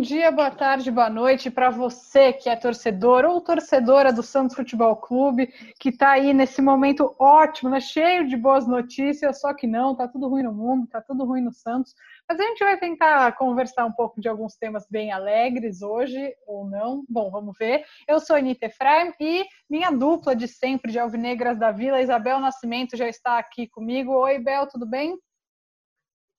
Bom dia, boa tarde, boa noite para você que é torcedor ou torcedora do Santos Futebol Clube, que está aí nesse momento ótimo, né? cheio de boas notícias, só que não, tá tudo ruim no mundo, tá tudo ruim no Santos. Mas a gente vai tentar conversar um pouco de alguns temas bem alegres hoje, ou não. Bom, vamos ver. Eu sou Anitta Efraim e minha dupla de sempre de Alvinegras da Vila, Isabel Nascimento, já está aqui comigo. Oi, Bel, tudo bem?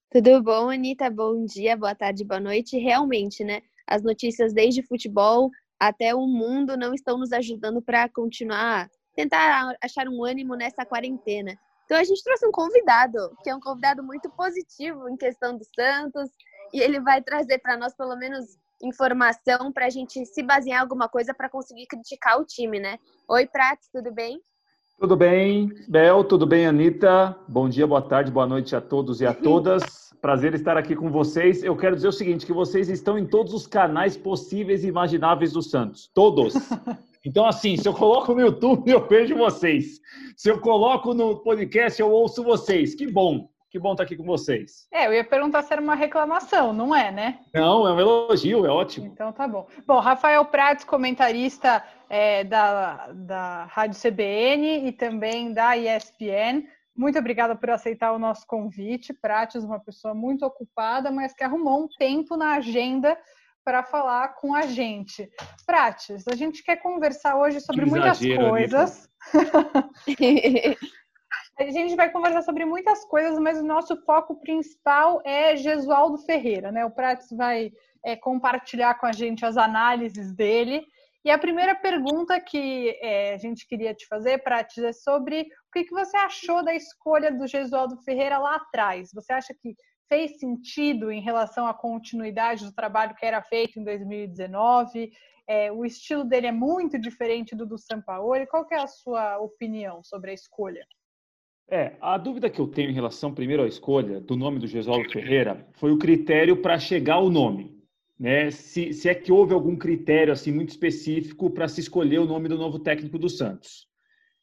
Tudo bom, Anitta? Bom dia, boa tarde, boa noite. Realmente, né? As notícias desde futebol até o mundo não estão nos ajudando para continuar, tentar achar um ânimo nessa quarentena. Então a gente trouxe um convidado, que é um convidado muito positivo em questão do Santos, e ele vai trazer para nós pelo menos informação para a gente se basear em alguma coisa para conseguir criticar o time, né? Oi, Prats, tudo bem? Tudo bem, Bel, tudo bem, Anitta? Bom dia, boa tarde, boa noite a todos e a todas. Prazer estar aqui com vocês. Eu quero dizer o seguinte, que vocês estão em todos os canais possíveis e imagináveis do Santos. Todos. Então, assim, se eu coloco no YouTube, eu vejo vocês. Se eu coloco no podcast, eu ouço vocês. Que bom. Que bom estar aqui com vocês. É, eu ia perguntar se era uma reclamação, não é, né? Não, é um elogio, é ótimo. Então tá bom. Bom, Rafael Prates, comentarista é, da, da Rádio CBN e também da ESPN. Muito obrigada por aceitar o nosso convite. Prates, uma pessoa muito ocupada, mas que arrumou um tempo na agenda para falar com a gente. Prates, a gente quer conversar hoje sobre muitas coisas. a gente vai conversar sobre muitas coisas, mas o nosso foco principal é Gesualdo Ferreira, né? O Prates vai é, compartilhar com a gente as análises dele. E a primeira pergunta que é, a gente queria te fazer, Prates, é sobre o que, que você achou da escolha do Gesualdo Ferreira lá atrás. Você acha que fez sentido em relação à continuidade do trabalho que era feito em 2019? É, o estilo dele é muito diferente do do Sampaoli. Qual é a sua opinião sobre a escolha? É, a dúvida que eu tenho em relação, primeiro, à escolha do nome do Gesualdo Ferreira foi o critério para chegar ao nome. Né? Se, se é que houve algum critério assim muito específico para se escolher o nome do novo técnico do Santos.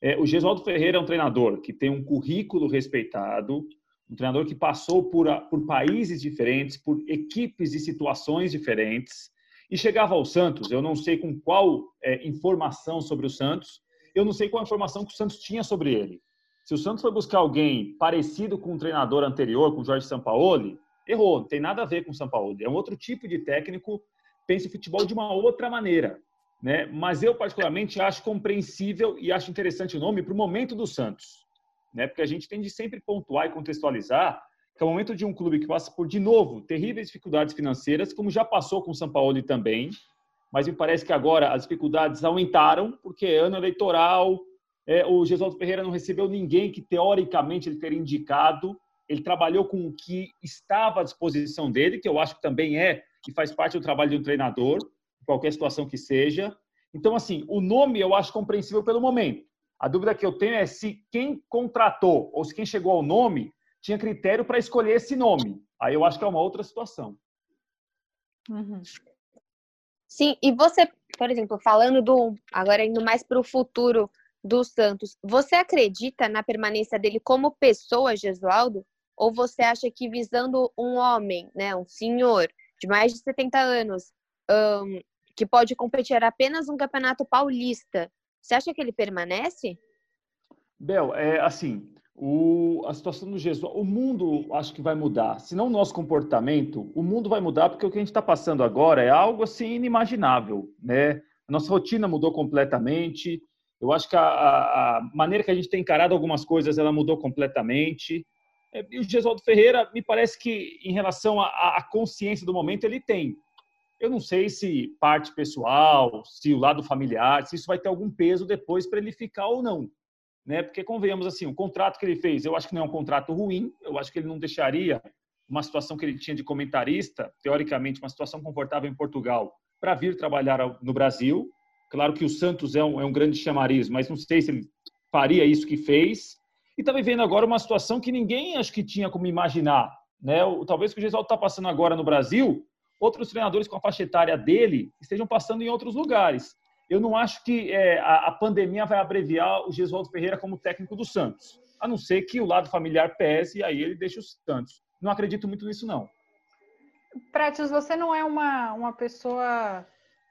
É, o Gesualdo Ferreira é um treinador que tem um currículo respeitado, um treinador que passou por, por países diferentes, por equipes e situações diferentes, e chegava ao Santos. Eu não sei com qual é, informação sobre o Santos, eu não sei qual informação que o Santos tinha sobre ele. Se o Santos foi buscar alguém parecido com o treinador anterior, com o Jorge Sampaoli, errou, não tem nada a ver com o Sampaoli. É um outro tipo de técnico, pensa o futebol de uma outra maneira. Né? Mas eu, particularmente, acho compreensível e acho interessante o nome para o momento do Santos né? Porque a gente tem de sempre pontuar e contextualizar que é o momento de um clube que passa por, de novo, terríveis dificuldades financeiras, como já passou com o São Paulo também, mas me parece que agora as dificuldades aumentaram, porque é ano eleitoral, é, o Gesualdo Ferreira não recebeu ninguém que, teoricamente, ele teria indicado, ele trabalhou com o que estava à disposição dele, que eu acho que também é e faz parte do trabalho de um treinador, qualquer situação que seja. Então, assim, o nome eu acho compreensível pelo momento. A dúvida que eu tenho é se quem contratou ou se quem chegou ao nome tinha critério para escolher esse nome. Aí eu acho que é uma outra situação. Uhum. Sim, e você, por exemplo, falando do. Agora indo mais para o futuro do Santos, você acredita na permanência dele como pessoa, Gesualdo? Ou você acha que visando um homem, né, um senhor de mais de 70 anos, um, que pode competir apenas um campeonato paulista, você acha que ele permanece? Bel, é assim, o, a situação do Jesus, o mundo acho que vai mudar. Se não o nosso comportamento, o mundo vai mudar porque o que a gente está passando agora é algo assim inimaginável, né? A nossa rotina mudou completamente. Eu acho que a, a, maneira que a gente tem encarado algumas coisas ela mudou completamente. É, e o Gesualdo Ferreira, me parece que em relação à consciência do momento, ele tem. Eu não sei se parte pessoal, se o lado familiar, se isso vai ter algum peso depois para ele ficar ou não. Né? Porque, convenhamos assim, o contrato que ele fez, eu acho que não é um contrato ruim, eu acho que ele não deixaria uma situação que ele tinha de comentarista, teoricamente, uma situação confortável em Portugal, para vir trabalhar no Brasil. Claro que o Santos é um, é um grande chamariz, mas não sei se ele faria isso que fez. E está vivendo agora uma situação que ninguém acho que tinha como imaginar Né? O, talvez o que o Gesualdo está passando agora no Brasil, outros treinadores com a faixa etária dele estejam passando em outros lugares. Eu não acho que é, a, a, pandemia vai abreviar o Gesualdo Ferreira como técnico do Santos, a não ser que o lado familiar pese e aí ele deixa o Santos. Não acredito muito nisso, não. Prates, você não é uma, uma pessoa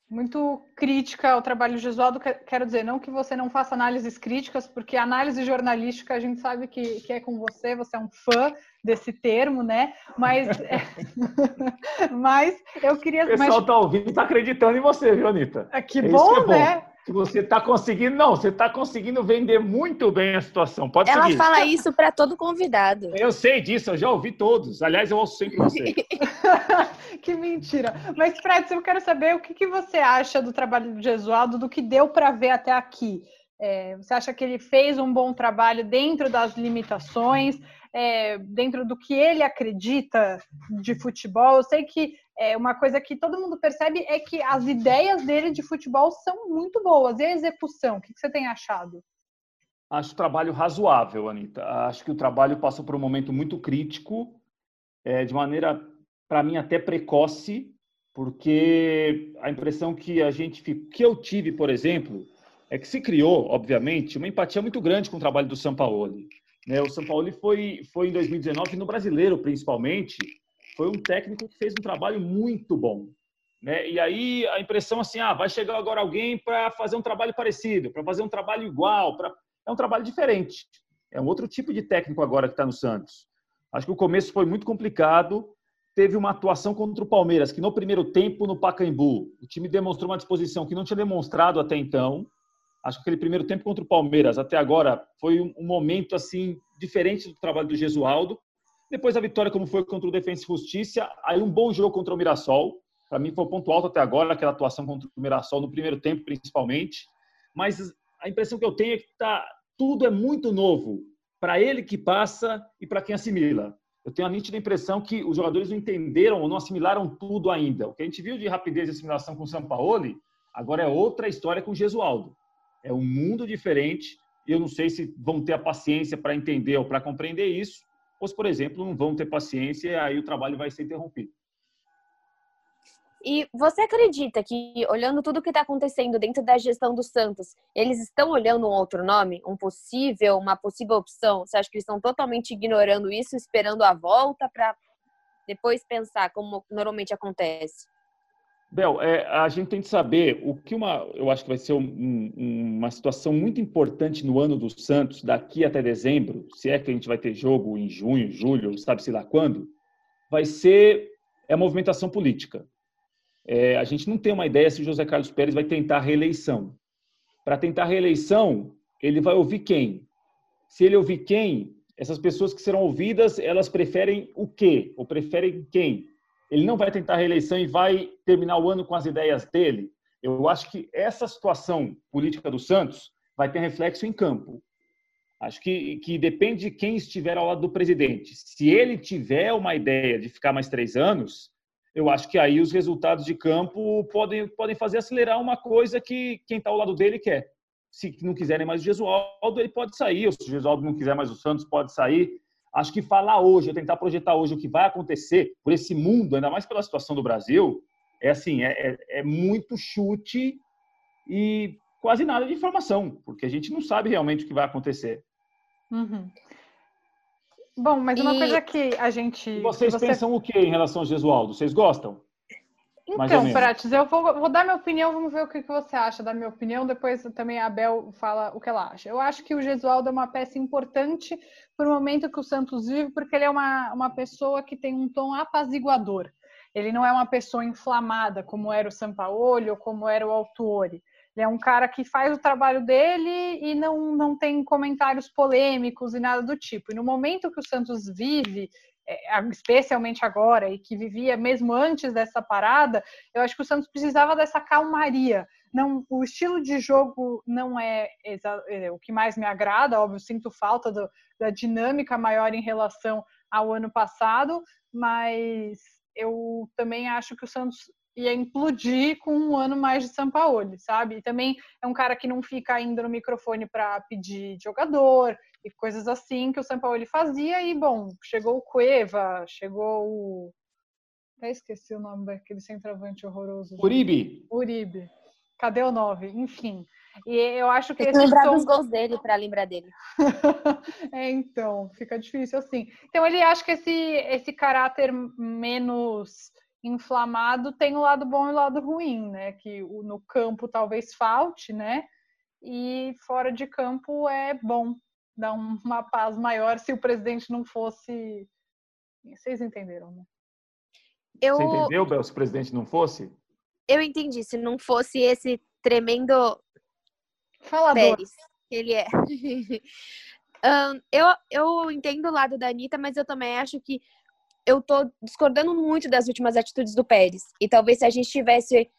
muito crítica ao trabalho do Gesualdo. Quero dizer, não que você não faça análises críticas, porque análise jornalística a gente sabe que, que é com você, você é um fã desse termo, né? Mas, mas eu queria. O pessoal está ouvindo e está acreditando em você, viu, Anitta? É, que, é bom, que é bom, né? Que você está conseguindo, não, você está conseguindo vender muito bem a situação. Pode Ela seguir. fala isso para todo convidado. Eu sei disso, eu já ouvi todos. Aliás, eu ouço sempre você. que mentira. Mas, Fred, eu quero saber o que, que você acha do trabalho do Gesualdo, do que deu para ver até aqui. É, você acha que ele fez um bom trabalho dentro das limitações, é, dentro do que ele acredita de futebol? Eu sei que é, uma coisa que todo mundo percebe é que as ideias dele de futebol são muito boas. E a execução? O que você tem achado? Acho o trabalho razoável, Anitta. Acho que o trabalho passou por um momento muito crítico, é, de maneira, para mim, até precoce, porque a impressão que a gente que eu tive, por exemplo, é que se criou, obviamente, uma empatia muito grande com o trabalho do Sampaoli. Né? O Sampaoli foi, foi em 2019, no brasileiro principalmente, foi um técnico que fez um trabalho muito bom. Né? E aí a impressão assim, ah, vai chegar agora alguém para fazer um trabalho parecido, para fazer um trabalho igual, pra... é um trabalho diferente. É um outro tipo de técnico agora que está no Santos. Acho que o começo foi muito complicado. Teve uma atuação contra o Palmeiras, que no primeiro tempo, no Pacaembu, o time demonstrou uma disposição que não tinha demonstrado até então. Acho que aquele primeiro tempo contra o Palmeiras, até agora, foi um momento assim diferente do trabalho do Gesualdo. Depois a vitória, como foi contra o Defensa e Justiça, aí um bom jogo contra o Mirassol. Para mim foi o ponto alto até agora, aquela atuação contra o Mirassol no primeiro tempo, principalmente. Mas a impressão que eu tenho é que tá, tudo é muito novo para ele que passa e para quem assimila. Eu tenho a nítida impressão que os jogadores não entenderam ou não assimilaram tudo ainda. O que a gente viu de rapidez de assimilação com o Sampaoli, agora é outra história com o Gesualdo. É um mundo diferente e eu não sei se vão ter a paciência para entender ou para compreender isso, ou se, por exemplo, não vão ter paciência e aí o trabalho vai ser interrompido. E você acredita que, olhando tudo o que está acontecendo dentro da gestão do Santos, eles estão olhando um outro nome? Um possível, uma possível opção? Você acha que eles estão totalmente ignorando isso, esperando a volta para depois pensar como normalmente acontece? Bel, é, a gente tem que saber o que uma, eu acho que vai ser um, um, uma situação muito importante no ano do Santos, daqui até dezembro, se é que a gente vai ter jogo em junho, julho, sabe-se lá quando, vai ser é a movimentação política. É, a gente não tem uma ideia se o José Carlos Pérez vai tentar reeleição. Para tentar reeleição, ele vai ouvir quem? Se ele ouvir quem, essas pessoas que serão ouvidas, elas preferem o quê? Ou preferem quem? Ele não vai tentar a reeleição e vai terminar o ano com as ideias dele. Eu acho que essa situação política do Santos vai ter reflexo em campo. Acho que, que depende de quem estiver ao lado do presidente. Se ele tiver uma ideia de ficar mais três anos, eu acho que aí os resultados de campo podem, podem fazer acelerar uma coisa que quem está ao lado dele quer. Se não quiserem mais o Gesualdo, ele pode sair. Ou se o Gesualdo não quiser mais o Santos, pode sair. Acho que falar hoje, tentar projetar hoje o que vai acontecer por esse mundo, ainda mais pela situação do Brasil, é assim, é, é, é muito chute e quase nada de informação, porque a gente não sabe realmente o que vai acontecer. Uhum. Bom, mas uma e... coisa que a gente. E vocês você... pensam o que em relação ao Gesualdo? Vocês gostam? Então, Prates, eu vou, vou, dar minha opinião, vamos ver o que, que, você acha da minha opinião, depois também a Bel fala o que ela acha. Eu acho que o Gesualdo é uma peça importante para o momento que o Santos vive, porque ele é uma, uma pessoa que tem um tom apaziguador. Ele não é uma pessoa inflamada, como era o Sampaoli ou como era o Autuori. Ele é um cara que faz o trabalho dele e não, não tem comentários polêmicos e nada do tipo. E no momento que o Santos vive, especialmente agora, e que vivia mesmo antes dessa parada, eu acho que o Santos precisava dessa calmaria. Não, o estilo de jogo não é, é o que mais me agrada, óbvio, sinto falta do, da dinâmica maior em relação ao ano passado, mas eu também acho que o Santos ia implodir com um ano mais de São Paulo, sabe? E também é um cara que não fica indo no microfone para pedir jogador, e coisas assim que o São Paulo fazia. E, bom, chegou o Cueva, chegou o. Até esqueci o nome daquele centroavante horroroso. Uribe. Uribe. Cadê o 9? Enfim. E eu acho que. Tem que lembrar som... dos gols dele para lembrar dele. é, então, fica difícil assim. Então, ele acha que esse, esse caráter menos inflamado tem o lado bom e o lado ruim, né? Que no campo talvez falte, né? E fora de campo é bom, dá uma paz maior se o presidente não fosse. Vocês entenderam, né? Eu... Você entendeu, Bel, se o presidente não fosse? Eu entendi, se não fosse esse tremendo Falador. Pérez, ele é. um, eu, eu entendo o lado da Anitta, mas eu também acho que eu tô discordando muito das últimas atitudes do Pérez. E talvez se a gente tivesse.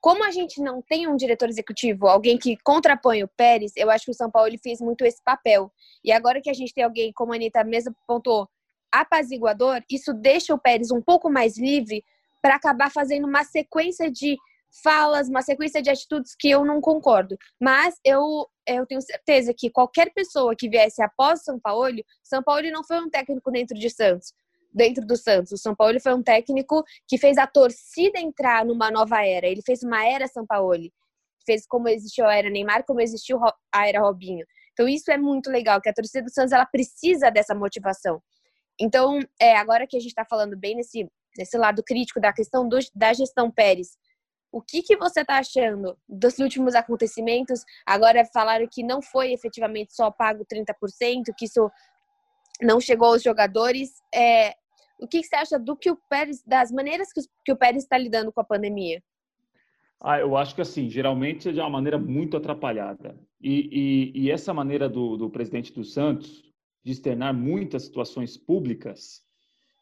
Como a gente não tem um diretor executivo, alguém que contrapõe o Pérez, eu acho que o São Paulo ele fez muito esse papel. E agora que a gente tem alguém, como a Anitta mesmo pontuou, apaziguador, isso deixa o Pérez um pouco mais livre para acabar fazendo uma sequência de falas, uma sequência de atitudes que eu não concordo. Mas eu, eu tenho certeza que qualquer pessoa que viesse após São Paulo, São Paulo não foi um técnico dentro de Santos dentro do Santos. O São Paulo foi um técnico que fez a torcida entrar numa nova era. Ele fez uma era São Paulo. Fez como existiu a era Neymar, como existiu a era Robinho. Então isso é muito legal, que a torcida do Santos ela precisa dessa motivação. Então, é, agora que a gente está falando bem nesse, nesse lado crítico da questão do, da gestão Pérez, o que, que você está achando dos últimos acontecimentos? Agora falaram que não foi efetivamente só pago 30%, que isso não chegou aos jogadores. É, o que, você acha do que o Pérez, das maneiras que, que o Pérez está lidando com a pandemia? Ah, eu acho que assim, geralmente é de uma maneira muito atrapalhada. E, e, e essa maneira do, do, presidente do Santos de externar muitas situações públicas,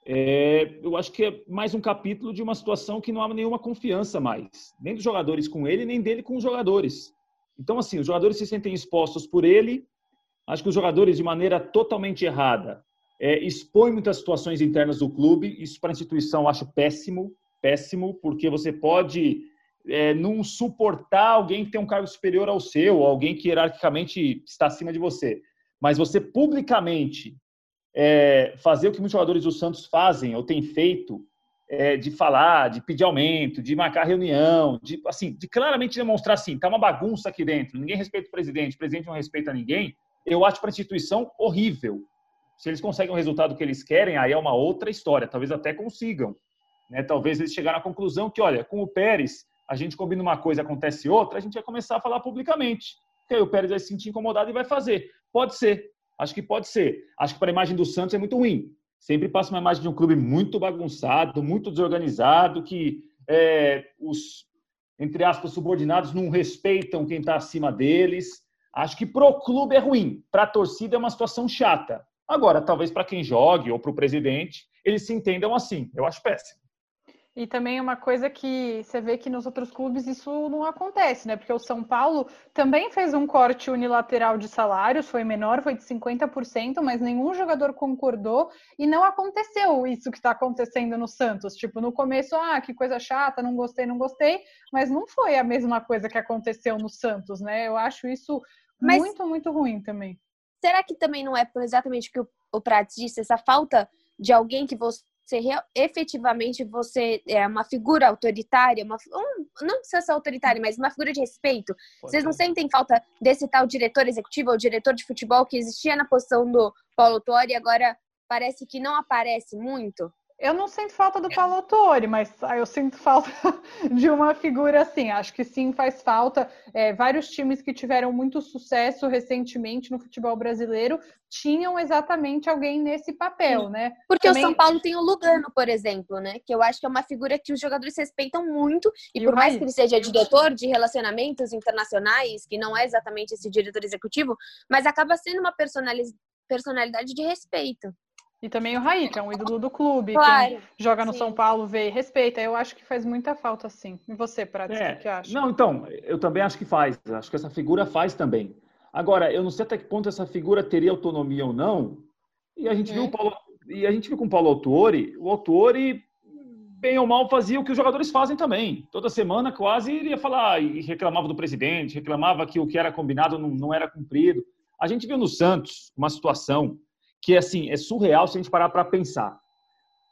é, eu acho que é mais um capítulo de uma situação que não há nenhuma confiança mais, nem dos jogadores com ele, nem dele com os jogadores. Então, assim, os jogadores se sentem expostos por ele. Acho que os jogadores, de maneira totalmente errada, é, expõe muitas situações internas do clube. Isso para a instituição acho péssimo, péssimo, porque você pode é, não suportar alguém que tem um cargo superior ao seu, alguém que hierarquicamente está acima de você. Mas você publicamente é, fazer o que muitos jogadores do Santos fazem ou têm feito, é, de falar, de pedir aumento, de marcar reunião, de, assim, de claramente demonstrar assim, tá uma bagunça aqui dentro, ninguém respeita o presidente, o presidente não respeita ninguém, eu acho para a instituição horrível. Se eles conseguem o resultado que eles querem, aí é uma outra história. Talvez até consigam. Né? Talvez eles chegaram à conclusão que, olha, com o Pérez, a gente combina uma coisa, acontece outra, a gente vai começar a falar publicamente. Porque aí o Pérez vai se sentir incomodado e vai fazer. Pode ser. Acho que pode ser. Acho que para a imagem do Santos é muito ruim. Sempre passa uma imagem de um clube muito bagunçado, muito desorganizado, que é, os, entre aspas, subordinados não respeitam quem está acima deles. Acho que pro clube é ruim. Para a torcida é uma situação chata. Agora, talvez para quem jogue ou para o presidente, eles se entendam assim. Eu acho péssimo. E também é uma coisa que você vê que nos outros clubes isso não acontece, né? Porque o São Paulo também fez um corte unilateral de salários, foi menor, foi de 50%, mas nenhum jogador concordou e não aconteceu isso que está acontecendo no Santos. Tipo, no começo, ah, que coisa chata, não gostei, não gostei, mas não foi a mesma coisa que aconteceu no Santos, né? Eu acho isso mas... muito, muito ruim também será que também não é por exatamente o que o, Prats disse, essa falta de alguém que você efetivamente você é uma figura autoritária, uma, um, não precisa ser autoritária, mas uma figura de respeito. Pode Vocês não ser. sentem falta desse tal diretor executivo ou diretor de futebol que existia na posição do Paulo Torre e agora parece que não aparece muito? Eu não sinto falta do Paulo Autori, mas ah, eu sinto falta de uma figura assim. Acho que sim, faz falta. É, vários times que tiveram muito sucesso recentemente no futebol brasileiro tinham exatamente alguém nesse papel, né? Porque Também... o São Paulo tem o Lugano, por exemplo, né? Que eu acho que é uma figura que os jogadores respeitam muito. E, e por mais que ele seja diretor de relacionamentos internacionais, que não é exatamente esse diretor executivo, mas acaba sendo uma personalidade de respeito. E também o Raí, que é um ídolo do clube. Claro, joga no sim. São Paulo, vê e respeita. Eu acho que faz muita falta, sim. E você, Prato, é, o que acha? Não, então, eu também acho que faz. Acho que essa figura faz também. Agora, eu não sei até que ponto essa figura teria autonomia ou não. E a gente é. viu o Paulo, e a gente viu com o Paulo Autori, o Autori, bem ou mal, fazia o que os jogadores fazem também. Toda semana quase iria falar e reclamava do presidente, reclamava que o que era combinado não, não era cumprido. A gente viu no Santos uma situação que assim é surreal se a gente parar para pensar.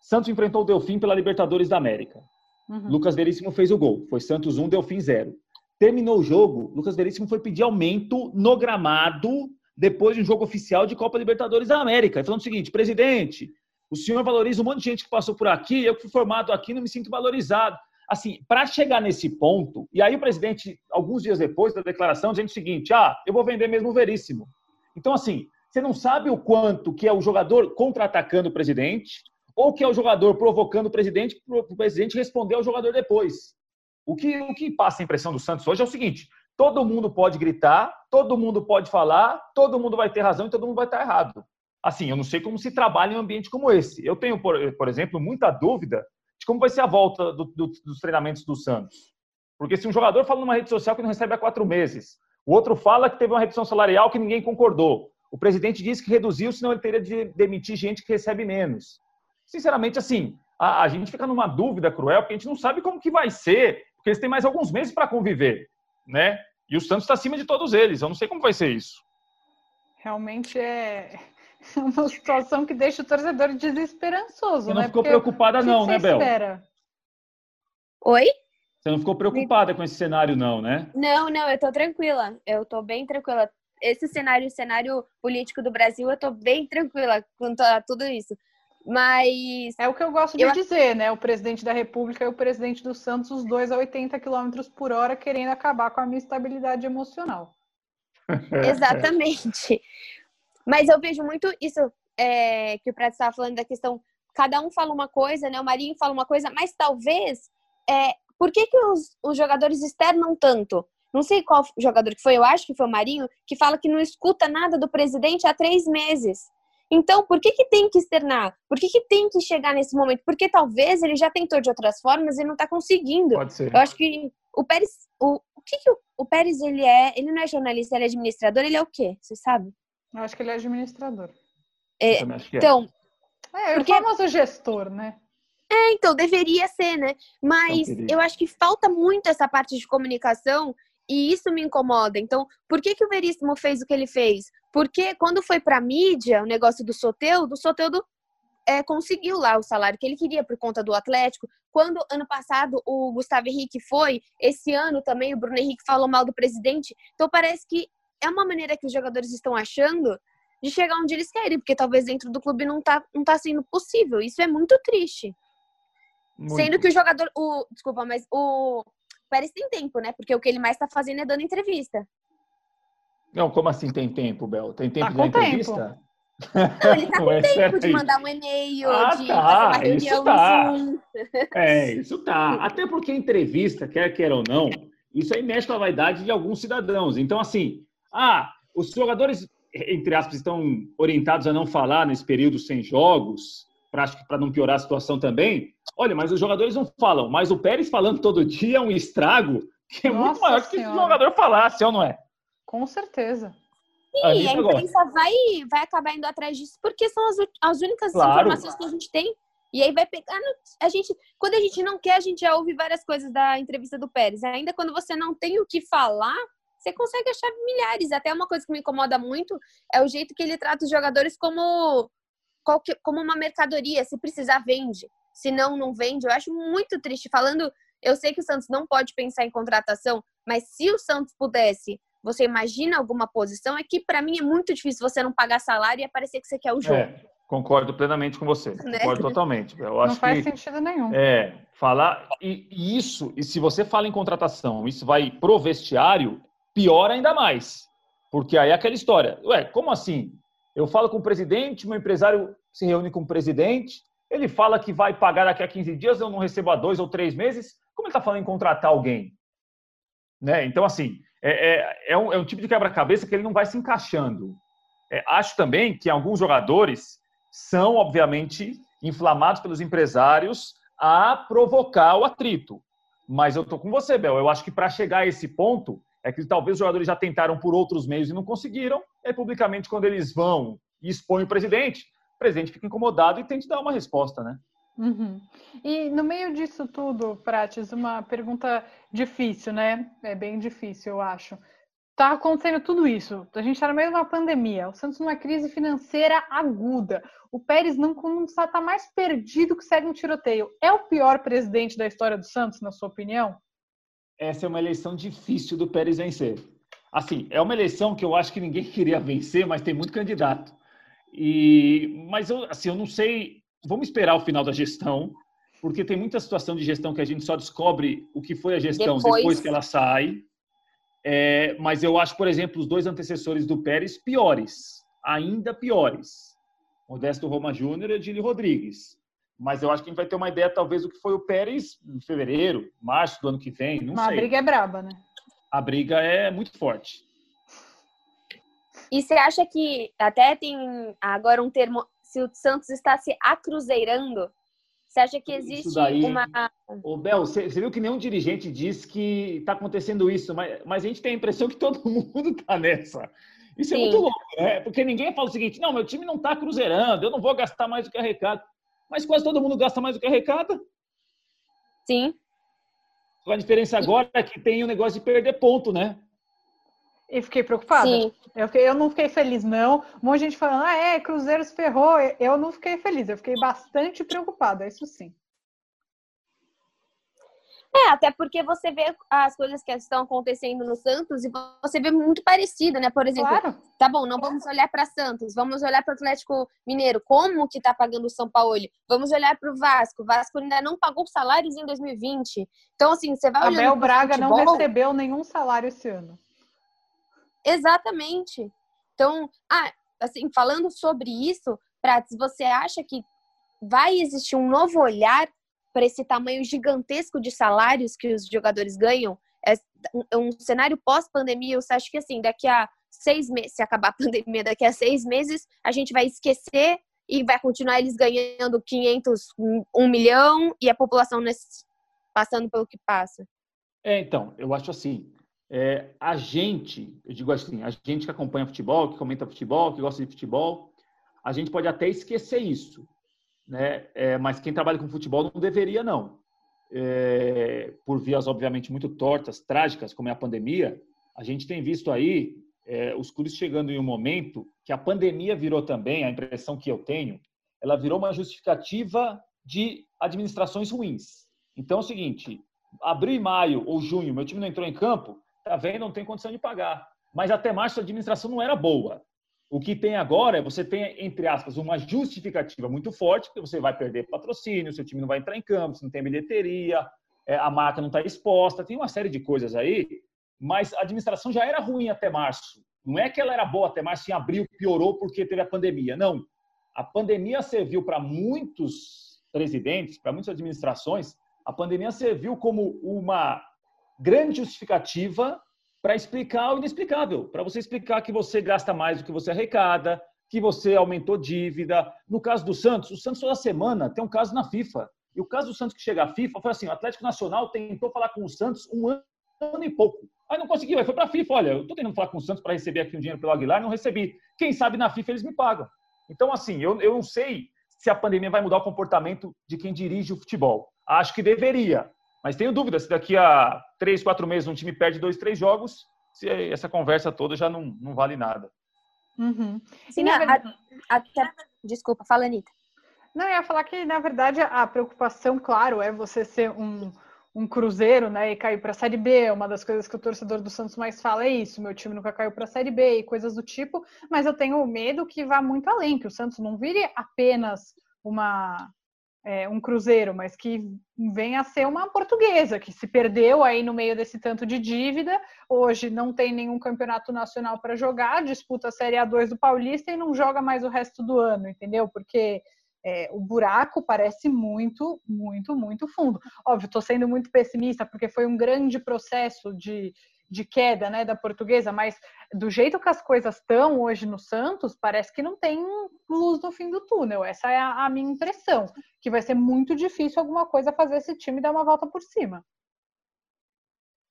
Santos enfrentou o Delfim pela Libertadores da América. Uhum. Lucas Veríssimo fez o gol. Foi Santos 1, Delfim 0. Terminou o jogo, Lucas Veríssimo foi pedir aumento no gramado depois de um jogo oficial de Copa Libertadores da América. Falando o seguinte, presidente, o senhor valoriza um monte de gente que passou por aqui, eu que fui formado aqui, não me sinto valorizado. Assim, para chegar nesse ponto, e aí o presidente, alguns dias depois da declaração, dizendo o seguinte: ah, eu vou vender mesmo o Veríssimo. Então, assim, você não sabe o quanto que é o jogador contra-atacando o presidente, ou que é o jogador provocando o presidente para o presidente responder ao jogador depois. O que, o que passa a impressão do Santos hoje é o seguinte: todo mundo pode gritar, todo mundo pode falar, todo mundo vai ter razão e todo mundo vai estar errado assim, eu não sei como se trabalha em um ambiente como esse. Eu tenho, por, por exemplo, muita dúvida de como vai ser a volta do, do, dos treinamentos do Santos. Porque se um jogador fala numa rede social que não recebe há quatro meses, o outro fala que teve uma redução salarial que ninguém concordou, o presidente disse que reduziu, senão ele teria de demitir gente que recebe menos. Sinceramente, assim, a, a gente fica numa dúvida cruel, porque a gente não sabe como que vai ser, porque eles têm mais alguns meses para conviver, né? E o Santos está acima de todos eles. Eu não sei como vai ser isso. Realmente é é uma situação que deixa o torcedor desesperançoso. Você não né? ficou Porque preocupada, não, né, Bel? Espera? Oi? Você não ficou preocupada com esse cenário, não, né? Não, não, eu tô tranquila. Eu tô bem tranquila. Esse cenário, o cenário político do Brasil, eu tô bem tranquila com tudo isso. Mas. É o que eu gosto de eu... dizer, né? O presidente da República e o presidente do Santos, os dois a 80 km por hora, querendo acabar com a minha estabilidade emocional. Exatamente. Mas eu vejo muito isso é, que o Prato estava falando da questão, cada um fala uma coisa, né? O Marinho fala uma coisa, mas talvez, é, por que, que os, os jogadores externam tanto? Não sei qual jogador que foi, eu acho que foi o Marinho, que fala que não escuta nada do presidente há três meses. Então, por que, que tem que externar? Por que, que tem que chegar nesse momento? Porque talvez ele já tentou de outras formas e não está conseguindo. Pode ser. Eu acho que o Pérez. O, o que, que o, o Pérez ele é? Ele não é jornalista, ele é administrador, ele é o quê? Você sabe? Eu acho que ele é administrador. É, é. então. É, porque... o famoso gestor, né? É, então, deveria ser, né? Mas eu acho que falta muito essa parte de comunicação e isso me incomoda. Então, por que, que o Veríssimo fez o que ele fez? Porque quando foi para mídia o negócio do Soteudo, o Soteudo é, conseguiu lá o salário que ele queria por conta do Atlético. Quando ano passado o Gustavo Henrique foi, esse ano também o Bruno Henrique falou mal do presidente. Então parece que é uma maneira que os jogadores estão achando de chegar onde eles querem, porque talvez dentro do clube não tá, não tá sendo possível. Isso é muito triste. Muito. Sendo que o jogador, o, desculpa, mas o Pérez tem tempo, né? Porque o que ele mais tá fazendo é dando entrevista. Não, como assim tem tempo, Bel? Tem tempo tá de entrevista? Tempo. Não, ele tá com Ué, tempo de mandar um e-mail, ah, de tá, fazer uma reunião isso tá. É, isso tá. Até porque entrevista, quer queira ou não, isso aí mexe com a vaidade de alguns cidadãos. Então, assim, ah, os jogadores, entre aspas, estão orientados a não falar nesse período sem jogos, para não piorar a situação também. Olha, mas os jogadores não falam, mas o Pérez falando todo dia é um estrago que é Nossa muito maior do que se o jogador falasse, ou não é? Com certeza. Sim, a, a imprensa vai, vai acabar indo atrás disso, porque são as, as únicas claro. informações que a gente tem. E aí vai pegar. A gente, quando a gente não quer, a gente já ouve várias coisas da entrevista do Pérez. Ainda quando você não tem o que falar, você consegue achar milhares. Até uma coisa que me incomoda muito é o jeito que ele trata os jogadores como, como uma mercadoria. Se precisar, vende. Se não, não vende. Eu acho muito triste. Falando, eu sei que o Santos não pode pensar em contratação, mas se o Santos pudesse, você imagina alguma posição? É que para mim é muito difícil você não pagar salário e aparecer que você quer o jogo. É. Concordo plenamente com você. Né? Concordo totalmente. Eu acho não faz que, sentido nenhum. É, falar. E, e, isso, e se você fala em contratação, isso vai pro vestiário, pior ainda mais. Porque aí é aquela história. Ué, como assim? Eu falo com o presidente, meu empresário se reúne com o presidente, ele fala que vai pagar daqui a 15 dias, eu não recebo há dois ou três meses. Como ele está falando em contratar alguém? Né? Então, assim, é, é, é, um, é um tipo de quebra-cabeça que ele não vai se encaixando. É, acho também que alguns jogadores são, obviamente, inflamados pelos empresários a provocar o atrito. Mas eu estou com você, Bel. Eu acho que para chegar a esse ponto, é que talvez os jogadores já tentaram por outros meios e não conseguiram. É publicamente, quando eles vão e expõem o presidente, o presidente fica incomodado e tenta dar uma resposta, né? Uhum. E no meio disso tudo, Prates, uma pergunta difícil, né? É bem difícil, eu acho. Tá acontecendo tudo isso. A gente está no meio de uma pandemia. O Santos numa crise financeira aguda. O Pérez não está tá mais perdido que segue um tiroteio. É o pior presidente da história do Santos, na sua opinião? Essa é uma eleição difícil do Pérez vencer. Assim, é uma eleição que eu acho que ninguém queria vencer, mas tem muito candidato. E, mas eu, assim, eu não sei. Vamos esperar o final da gestão, porque tem muita situação de gestão que a gente só descobre o que foi a gestão depois, depois que ela sai. É, mas eu acho, por exemplo, os dois antecessores do Pérez piores, ainda piores. Modesto Roma Júnior e Edílio Rodrigues. Mas eu acho que a gente vai ter uma ideia, talvez, do que foi o Pérez em fevereiro, março do ano que vem. Não Uma sei. A briga é braba, né? A briga é muito forte. E você acha que até tem agora um termo, se o Santos está se acruzeirando? Você acha que existe daí, uma. Ô, Bel, você, você, viu que nenhum dirigente diz que está acontecendo isso, mas, mas a gente tem a impressão que todo mundo está nessa. Isso é Sim. é muito louco, né? Porque ninguém fala o seguinte: não, meu time não está cruzeirando, eu não vou gastar mais do que arrecada. Mas quase todo mundo gasta mais do que arrecada. Sim. A diferença agora é que tem o negócio de perder ponto, né? E fiquei preocupada. Sim. Eu, fiquei, eu não fiquei feliz, não. Um monte de gente falando, ah, é, Cruzeiro se ferrou. Eu não fiquei feliz, eu fiquei bastante preocupada, isso sim. É, até porque você vê as coisas que estão acontecendo no Santos e você vê muito parecido, né? Por exemplo, claro. tá bom, não vamos olhar para Santos, vamos olhar para o Atlético Mineiro, como que tá pagando o São Paulo? Vamos olhar para o Vasco, o Vasco ainda não pagou salários em 2020. Então, assim, você vai olhando Abel Braga futebol, não recebeu nenhum salário esse ano. Exatamente. Então, ah, assim, falando sobre isso, Prates, você acha que vai existir um novo olhar para esse tamanho gigantesco de salários que os jogadores ganham? É um cenário pós-pandemia, você acha que assim, daqui a seis meses, se acabar a pandemia, daqui a seis meses, a gente vai esquecer e vai continuar eles ganhando 500, 1 milhão e a população nesse, passando pelo que passa? É, então, eu acho assim, é, a gente, eu digo assim, a gente que acompanha futebol, que comenta futebol, que gosta de futebol, a gente pode até esquecer isso, né? É, mas quem trabalha com futebol não deveria, não. É, por vias, obviamente, muito tortas, trágicas, como é a pandemia, a gente tem visto aí é, os clubes chegando em um momento que a pandemia virou também, a impressão que eu tenho, ela virou uma justificativa de administrações ruins. Então é o seguinte, abril e maio ou junho, meu time não entrou em campo, Tá vendo? Não tem condição de pagar. Mas até março a administração não era boa. O que tem agora é você tem, entre aspas, uma justificativa muito forte, porque você vai perder patrocínio, seu time não vai entrar em campo, você não tem bilheteria, é, a marca não está exposta, tem uma série de coisas aí, mas a administração já era ruim até março. Não é que ela era boa até março, em abril piorou porque teve a pandemia. Não. A pandemia serviu para muitos presidentes, para muitas administrações, a pandemia serviu como uma grande justificativa para explicar o inexplicável, para você explicar que você gasta mais do que você arrecada, que você aumentou dívida. No caso do Santos, o Santos toda semana tem um caso na FIFA. E o caso do Santos que chega à FIFA foi assim: o Atlético Nacional tentou falar com o Santos um ano, ano e pouco. Aí não conseguiu, aí foi para a FIFA. Olha, eu estou tentando falar com o Santos para receber aqui um dinheiro pelo Aguilar, não recebi. Quem sabe na FIFA eles me pagam. Então, assim, eu, eu não sei se a pandemia vai mudar o comportamento de quem dirige o futebol. Acho que deveria. Mas tenho dúvida se daqui a três, quatro meses um time perde dois, três jogos, se essa conversa toda já não, não vale nada. Uhum. Sim, verdade... a, até... Desculpa, fala, Anitta. Não, eu ia falar que, na verdade, a preocupação, claro, é você ser um, um cruzeiro, né, e cair para a Série B. Uma das coisas que o torcedor do Santos mais fala é isso: meu time nunca caiu para a Série B e coisas do tipo. Mas eu tenho medo que vá muito além, que o Santos não vire apenas uma é, um cruzeiro, mas que vem a ser uma portuguesa, que se perdeu aí no meio desse tanto de dívida, hoje não tem nenhum campeonato nacional para jogar, disputa a Série A2 do Paulista e não joga mais o resto do ano, entendeu? Porque é, o buraco parece muito, muito, muito fundo. Óbvio, estou sendo muito pessimista, porque foi um grande processo de, de queda né, da portuguesa, mas do jeito que as coisas estão hoje no Santos, parece que não tem luz no fim do túnel. Essa é a, a minha impressão, que vai ser muito difícil alguma coisa fazer esse time dar uma volta por cima.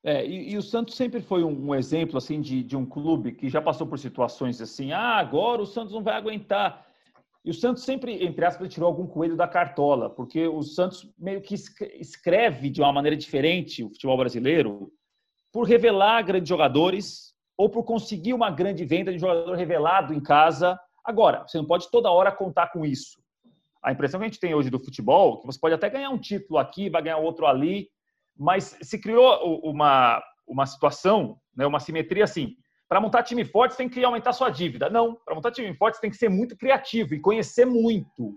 É, e, e, o Santos sempre foi um, um, exemplo assim de, de um clube que já passou por situações assim, ah, agora o Santos não vai aguentar. E o Santos sempre, entre aspas, tirou algum coelho da cartola, porque o Santos meio que escreve de uma maneira diferente o futebol brasileiro, por revelar grandes jogadores ou por conseguir uma grande venda de jogador revelado em casa. Agora, você não pode toda hora contar com isso. A impressão que a gente tem hoje do futebol, que você pode até ganhar um título aqui, vai ganhar outro ali, mas se criou uma, uma situação, né, uma simetria assim. Para montar time forte, você tem que aumentar sua dívida. Não, para montar time forte, você tem que ser muito criativo e conhecer muito.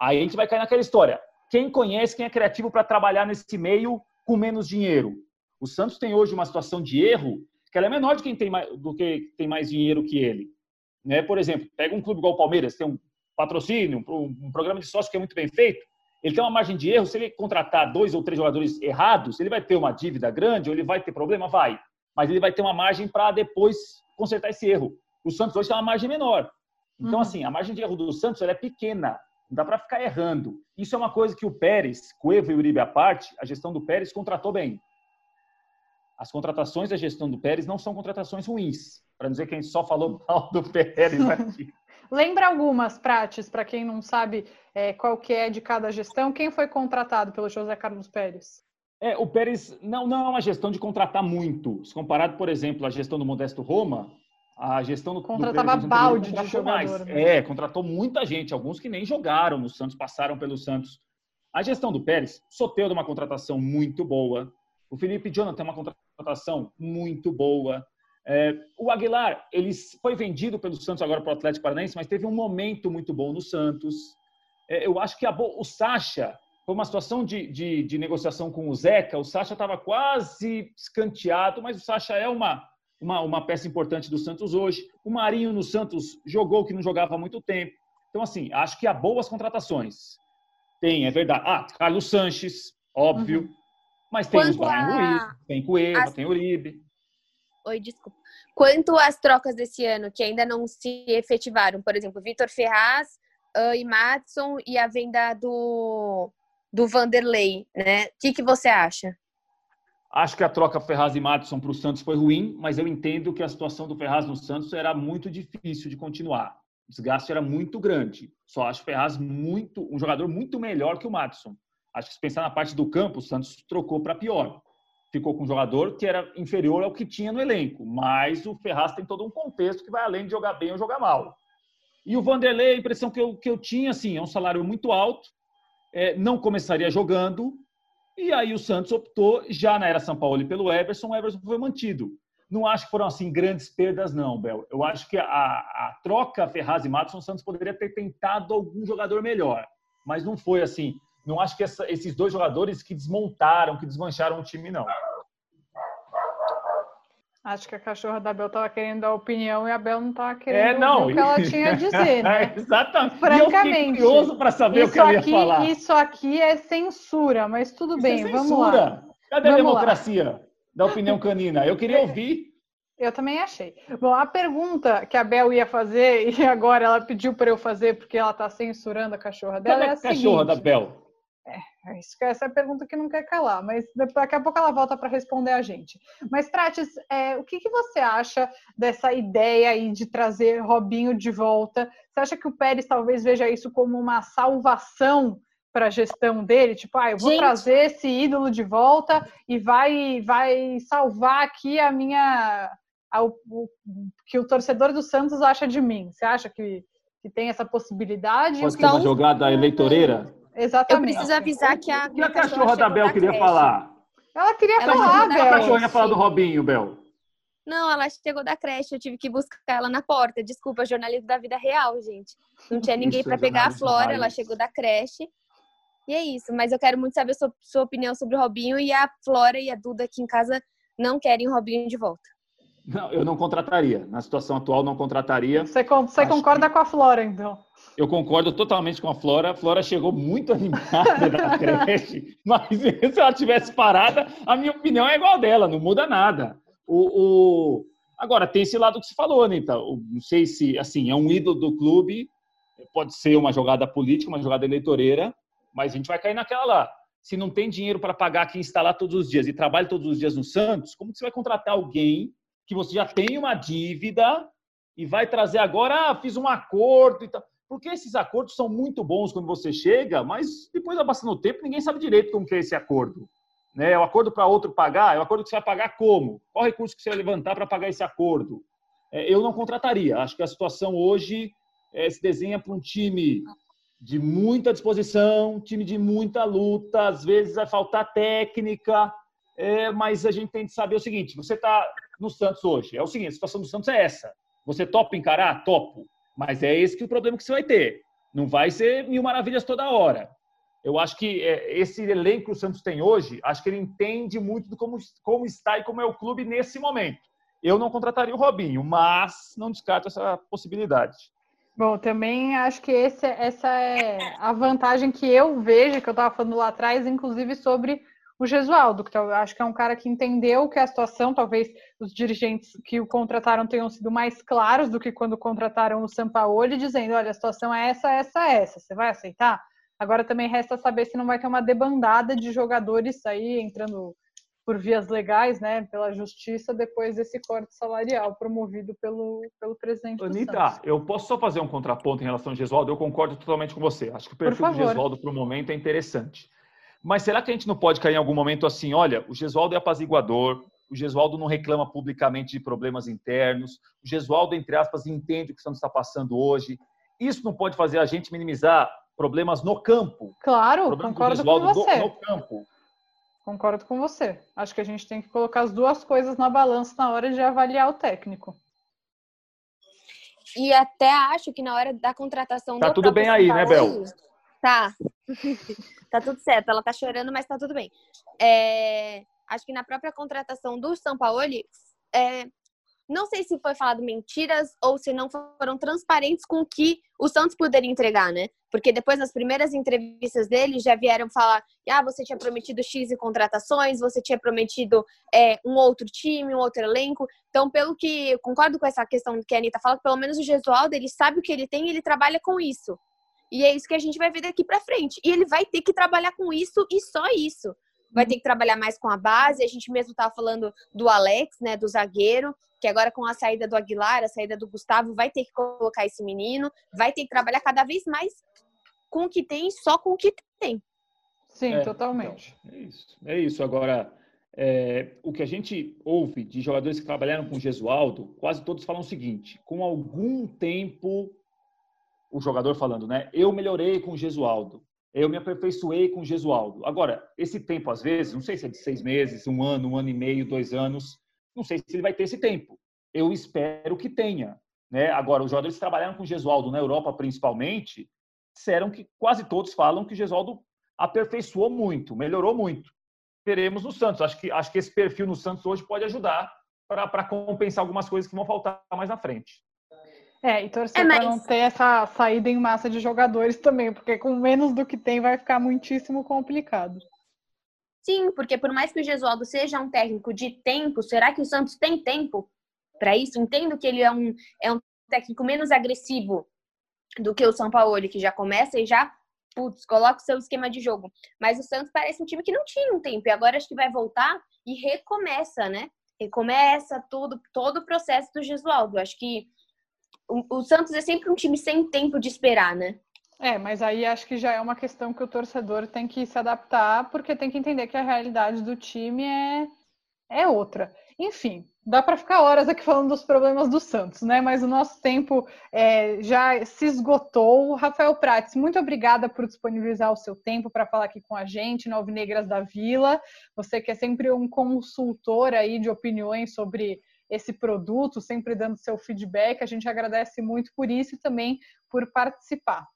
Aí a gente vai cair naquela história. Quem conhece, quem é criativo para trabalhar nesse meio com menos dinheiro? O Santos tem hoje uma situação de erro que ela é menor de quem tem mais, do que tem mais dinheiro que ele. Né? Por exemplo, pega um clube igual o Palmeiras, tem um patrocínio, um, programa de sócio que é muito bem feito, ele tem uma margem de erro. Se ele contratar dois ou três jogadores errados, ele vai ter uma dívida grande ou ele vai ter problema? Vai. Mas ele vai ter uma margem para depois consertar esse erro. O Santos hoje tem uma margem menor. Então, uhum. assim, a margem de erro do Santos é pequena. Não dá para ficar errando. Isso é uma coisa que o Pérez, Cueva e Uribe à parte, a gestão do Pérez contratou bem. As contratações da gestão do Pérez não são contratações ruins. Para dizer que a gente só falou mal do Pérez aqui. Lembra algumas práticas para quem não sabe é, qual que é de cada gestão? Quem foi contratado pelo José Carlos Pérez? É, o Pérez não, não é uma gestão de contratar muito. Se comparado, por exemplo, à gestão do Modesto Roma, a gestão do contratava do Pérez, balde de jogador. Né? É, contratou muita gente, alguns que nem jogaram no Santos, passaram pelo Santos. A gestão do Pérez, Soteudo é uma contratação muito boa. O Felipe Jonathan é uma contratação muito boa. É, o Aguilar, ele foi vendido pelo Santos agora para o Atlético Paranaense, mas teve um momento muito bom no Santos. É, eu acho que a, o Sacha foi uma situação de, de, de, negociação com o Zeca. O Sacha estava quase escanteado, mas o Sacha é uma, uma, uma, peça importante do Santos hoje. O Marinho no Santos jogou que não jogava há muito tempo. Então, assim, acho que há boas contratações. Tem, é verdade. Ah, Carlos Sanches, óbvio. Uhum. Mas tem Quanto Brian a... Luiz, tem Cueva, As... tem Uribe. Oi, desculpa. Quanto às trocas desse ano que ainda não se efetivaram, por exemplo, Vitor Ferraz uh, e Matson e a venda do, do Vanderlei, né? O que, que você acha? Acho que a troca Ferraz e Matson para o Santos foi ruim, mas eu entendo que a situação do Ferraz no Santos era muito difícil de continuar. O desgaste era muito grande. Só acho o Ferraz muito, um jogador muito melhor que o Matson. Acho que se pensar na parte do campo, o Santos trocou para pior ficou com um jogador que era inferior ao que tinha no elenco. Mas o Ferraz tem todo um contexto que vai além de jogar bem ou jogar mal. E o Vanderlei, a impressão que eu, que eu tinha, assim, é um salário muito alto, é, não começaria jogando, e aí o Santos optou, já na era São Paulo, pelo Everson, o Everson foi mantido. Não acho que foram, assim, grandes perdas, não, Bel. Eu acho que a, a troca Ferraz e Matos, o Santos poderia ter tentado algum jogador melhor, mas não foi, assim, não acho que essa, esses dois jogadores que desmontaram, que desmancharam o time, não. Acho que a cachorra da Bel estava querendo dar opinião e a Bel não estava querendo é, não. o que ela tinha a dizer, né? Exatamente. Francamente. eu curioso para saber o que ela ia falar. Isso aqui é censura, mas tudo isso bem, é vamos lá. Cadê vamos a democracia lá. da opinião canina? Eu queria ouvir. Eu também achei. Bom, a pergunta que a Bel ia fazer e agora ela pediu para eu fazer porque ela está censurando a cachorra dela Cadê é a, a cachorra seguinte. da Bel? É, isso, essa é a pergunta que não quer calar, mas daqui a pouco ela volta para responder a gente. Mas, Prates, é, o que, que, você acha dessa ideia aí de trazer Robinho de volta? Você acha que o Pérez talvez veja isso como uma salvação para a gestão dele? Tipo, ah, eu vou gente. trazer esse ídolo de volta e vai, vai salvar aqui a minha. A, o, que o torcedor do Santos acha de mim. Você acha que, que tem essa possibilidade? Pode ser uma jogada eleitoreira? Exatamente. Eu preciso avisar que a. E a cachorra da Bel queria falar? Ela queria ela falar, Bel. A cachorra ia falar do Robinho, Bel. Não, ela chegou da creche, eu tive que buscar ela na porta. Desculpa, jornalismo da vida real, gente. Não tinha ninguém para pegar a Flora, ela chegou da creche. E é isso, mas eu quero muito saber a sua, sua opinião sobre o Robinho e a Flora e a Duda aqui em casa não querem o Robinho de volta. Não, eu não contrataria. Na situação atual, não contrataria. Você, você concorda que... com a Flora, então? Eu concordo totalmente com a Flora. A Flora chegou muito animada da creche, mas se ela tivesse parada, a minha opinião é igual dela, não muda nada. O, o... Agora, tem esse lado que você falou, Anitta. Não sei se, assim, é um ídolo do clube, pode ser uma jogada política, uma jogada eleitoreira, mas a gente vai cair naquela lá. Se não tem dinheiro para pagar quem está lá todos os dias e trabalha todos os dias no Santos, como que você vai contratar alguém que você já tem uma dívida e vai trazer agora, ah, fiz um acordo e tal. Porque esses acordos são muito bons quando você chega, mas depois vai passando o tempo, ninguém sabe direito como que é esse acordo. Né? É o acordo para outro pagar? É o acordo que você vai pagar como? Qual recurso que você vai levantar para pagar esse acordo? É, eu não contrataria. Acho que a situação hoje é, se desenha para um time de muita disposição, time de muita luta. Às vezes vai faltar técnica, é, mas a gente tem que saber o seguinte: você está no Santos hoje. É o seguinte: a situação do Santos é essa. Você topa encarar? Topo. Mas é esse que é o problema que você vai ter. Não vai ser mil maravilhas toda hora. Eu acho que é, esse elenco que o Santos tem hoje, acho que ele entende muito de como, como está e como é o clube nesse momento. Eu não contrataria o Robinho, mas não descarto essa possibilidade. Bom, também acho que esse, essa é a vantagem que eu vejo, que eu estava falando lá atrás, inclusive sobre o Gesualdo, que eu acho que é um cara que entendeu que a situação, talvez os dirigentes que o contrataram tenham sido mais claros do que quando contrataram o Sampaoli, dizendo, olha, a situação é essa, essa, essa, você vai aceitar? Agora também resta saber se não vai ter uma debandada de jogadores aí entrando por vias legais, né, pela justiça, depois desse corte salarial promovido pelo, pelo presidente Anitta, eu posso só fazer um contraponto em relação ao Gesualdo? Eu concordo totalmente com você. Acho que o perfil do Gesualdo para o momento é interessante. Mas será que a gente não pode cair em algum momento assim? Olha, o Gesualdo é apaziguador, o Gesualdo não reclama publicamente de problemas internos, o Gesualdo, entre aspas, entende o que estamos está passando hoje. Isso não pode fazer a gente minimizar problemas no campo. Claro, concordo com você. no campo. Concordo com você. Acho que a gente tem que colocar as duas coisas na balança na hora de avaliar o técnico. E até acho que na hora da contratação tá tudo bem aí, né, Bel? Tá. tá tudo certo. Ela tá chorando, mas tá tudo bem. É... Acho que na própria contratação do São Paulo, é... não sei se foi falado mentiras ou se não foram transparentes com o que o Santos poderia entregar, né? Porque depois, nas primeiras entrevistas dele, já vieram falar: ah, você tinha prometido X em contratações, você tinha prometido é, um outro time, um outro elenco. Então, pelo que concordo com essa questão que a Anitta fala, pelo menos o Gesualdo, ele sabe o que ele tem e ele trabalha com isso. E é isso que a gente vai ver daqui para frente. E ele vai ter que trabalhar com isso e só isso. Vai ter que trabalhar mais com a base. A gente mesmo estava falando do Alex, né, do zagueiro, que agora com a saída do Aguilar, a saída do Gustavo, vai ter que colocar esse menino, vai ter que trabalhar cada vez mais com o que tem, só com o que tem. Sim, é, totalmente. Então, é isso. É isso. Agora, é, o que a gente ouve de jogadores que trabalharam com o Gesualdo, quase todos falam o seguinte: com algum tempo, o jogador falando, né? Eu melhorei com o Gesualdo, eu me aperfeiçoei com o Gesualdo. Agora, esse tempo, às vezes, não sei se é de seis meses, um ano, um ano e meio, dois anos, não sei se ele vai ter esse tempo. Eu espero que tenha. Né? Agora, os jogadores que trabalharam com o Gesualdo na Europa, principalmente, disseram que quase todos falam que o Gesualdo aperfeiçoou muito, melhorou muito. Teremos no Santos. Acho que, acho que esse perfil no Santos hoje pode ajudar para compensar algumas coisas que vão faltar mais na frente. É, e torcer é, mas... para não ter essa saída em massa de jogadores também, porque com menos do que tem vai ficar muitíssimo complicado. Sim, porque por mais que o Gesualdo seja um técnico de tempo, será que o Santos tem tempo para isso? Entendo que ele é um, é um técnico menos agressivo do que o São Paulo, que já começa e já, putz, coloca o seu esquema de jogo. Mas o Santos parece um time que não tinha um tempo, e agora acho que vai voltar e recomeça, né? Recomeça tudo, todo o processo do Gesualdo. Acho que o, o Santos é sempre um time sem tempo de esperar, né? É, mas aí acho que já é uma questão que o torcedor tem que se adaptar, porque tem que entender que a realidade do time é, é outra. Enfim, dá para ficar horas aqui falando dos problemas do Santos, né? Mas o nosso tempo é, já se esgotou. Rafael Prates, muito obrigada por disponibilizar o seu tempo para falar aqui com a gente no Alvinegras da Vila. Você que é sempre um consultor aí de opiniões sobre esse produto, sempre dando seu feedback. A gente agradece muito por isso e também por participar.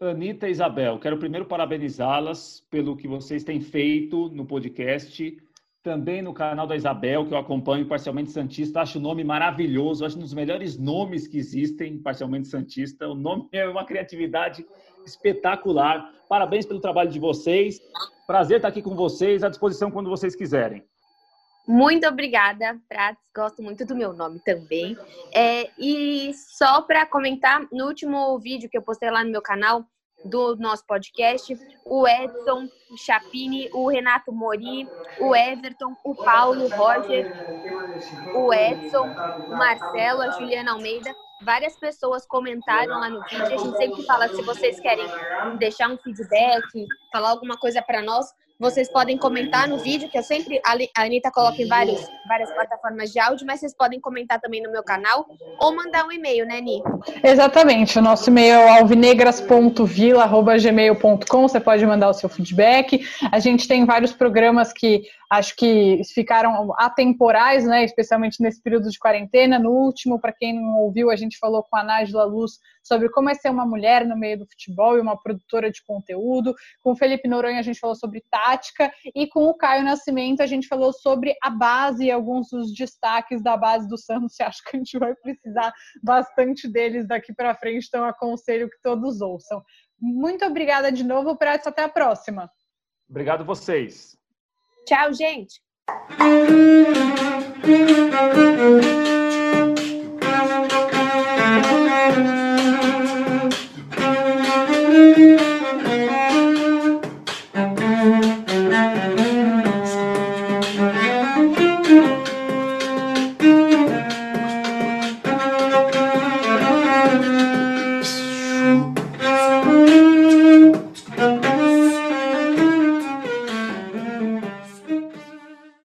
Anitta e Isabel, quero primeiro parabenizá-las pelo que vocês têm feito no podcast também no canal da Isabel, que eu acompanho, Parcialmente Santista. Acho o nome maravilhoso, acho um dos melhores nomes que existem, Parcialmente Santista. O nome é uma criatividade espetacular. Parabéns pelo trabalho de vocês. Prazer estar aqui com vocês, à disposição quando vocês quiserem. Muito obrigada, Prats. Gosto muito do meu nome também. É, e só para comentar, no último vídeo que eu postei lá no meu canal, do nosso podcast, o Edson Chapini, o Renato Mori, o Everton, o Paulo, o Roger, o Edson, o Marcelo, a Juliana Almeida. Várias pessoas comentaram lá no vídeo. A gente sempre fala se vocês querem deixar um feedback, falar alguma coisa para nós, vocês podem comentar no vídeo, que eu sempre, a Anitta coloca em vários, várias plataformas de áudio, mas vocês podem comentar também no meu canal ou mandar um e-mail, né, Ni? Exatamente, o nosso e-mail é alvinegras.vila.gmail.com, você pode mandar o seu feedback. A gente tem vários programas que acho que ficaram atemporais, né, especialmente nesse período de quarentena. No último, para quem não ouviu, a gente falou com a Nájila Luz sobre como é ser uma mulher no meio do futebol e uma produtora de conteúdo. Com o Felipe Noronha a gente falou sobre tática e com o Caio Nascimento a gente falou sobre a base e alguns dos destaques da base do Santos. Acho que a gente vai precisar bastante deles daqui para frente, então aconselho que todos ouçam. Muito obrigada de novo, Pratos. Até a próxima. Obrigado vocês. Tchau, gente.